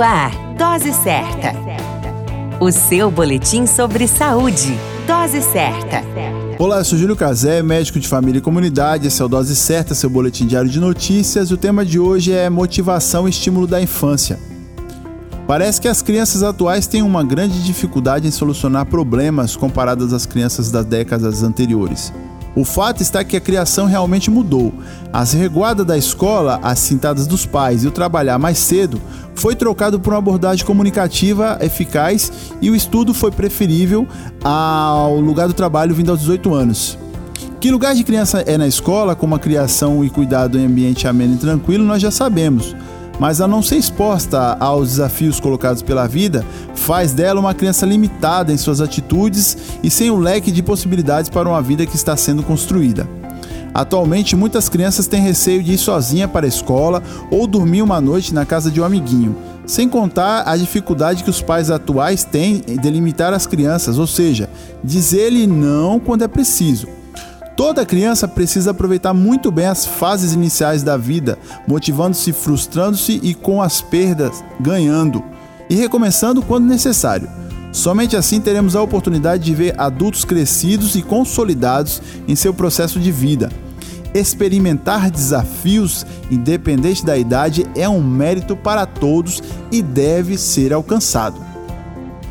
Ar, Dose Certa. O seu boletim sobre saúde. Dose Certa. Olá, eu sou Júlio Cazé, médico de família e comunidade. Esse é o Dose Certa, seu boletim diário de notícias. O tema de hoje é motivação e estímulo da infância. Parece que as crianças atuais têm uma grande dificuldade em solucionar problemas comparadas às crianças das décadas anteriores. O fato está que a criação realmente mudou. As reguadas da escola, as cintadas dos pais e o trabalhar mais cedo foi trocado por uma abordagem comunicativa eficaz e o estudo foi preferível ao lugar do trabalho vindo aos 18 anos. Que lugar de criança é na escola, com uma criação e cuidado em ambiente ameno e tranquilo, nós já sabemos mas a não ser exposta aos desafios colocados pela vida, faz dela uma criança limitada em suas atitudes e sem o leque de possibilidades para uma vida que está sendo construída. Atualmente, muitas crianças têm receio de ir sozinha para a escola ou dormir uma noite na casa de um amiguinho, sem contar a dificuldade que os pais atuais têm em delimitar as crianças, ou seja, dizer-lhe não quando é preciso. Toda criança precisa aproveitar muito bem as fases iniciais da vida, motivando-se, frustrando-se e com as perdas ganhando, e recomeçando quando necessário. Somente assim teremos a oportunidade de ver adultos crescidos e consolidados em seu processo de vida. Experimentar desafios, independente da idade, é um mérito para todos e deve ser alcançado.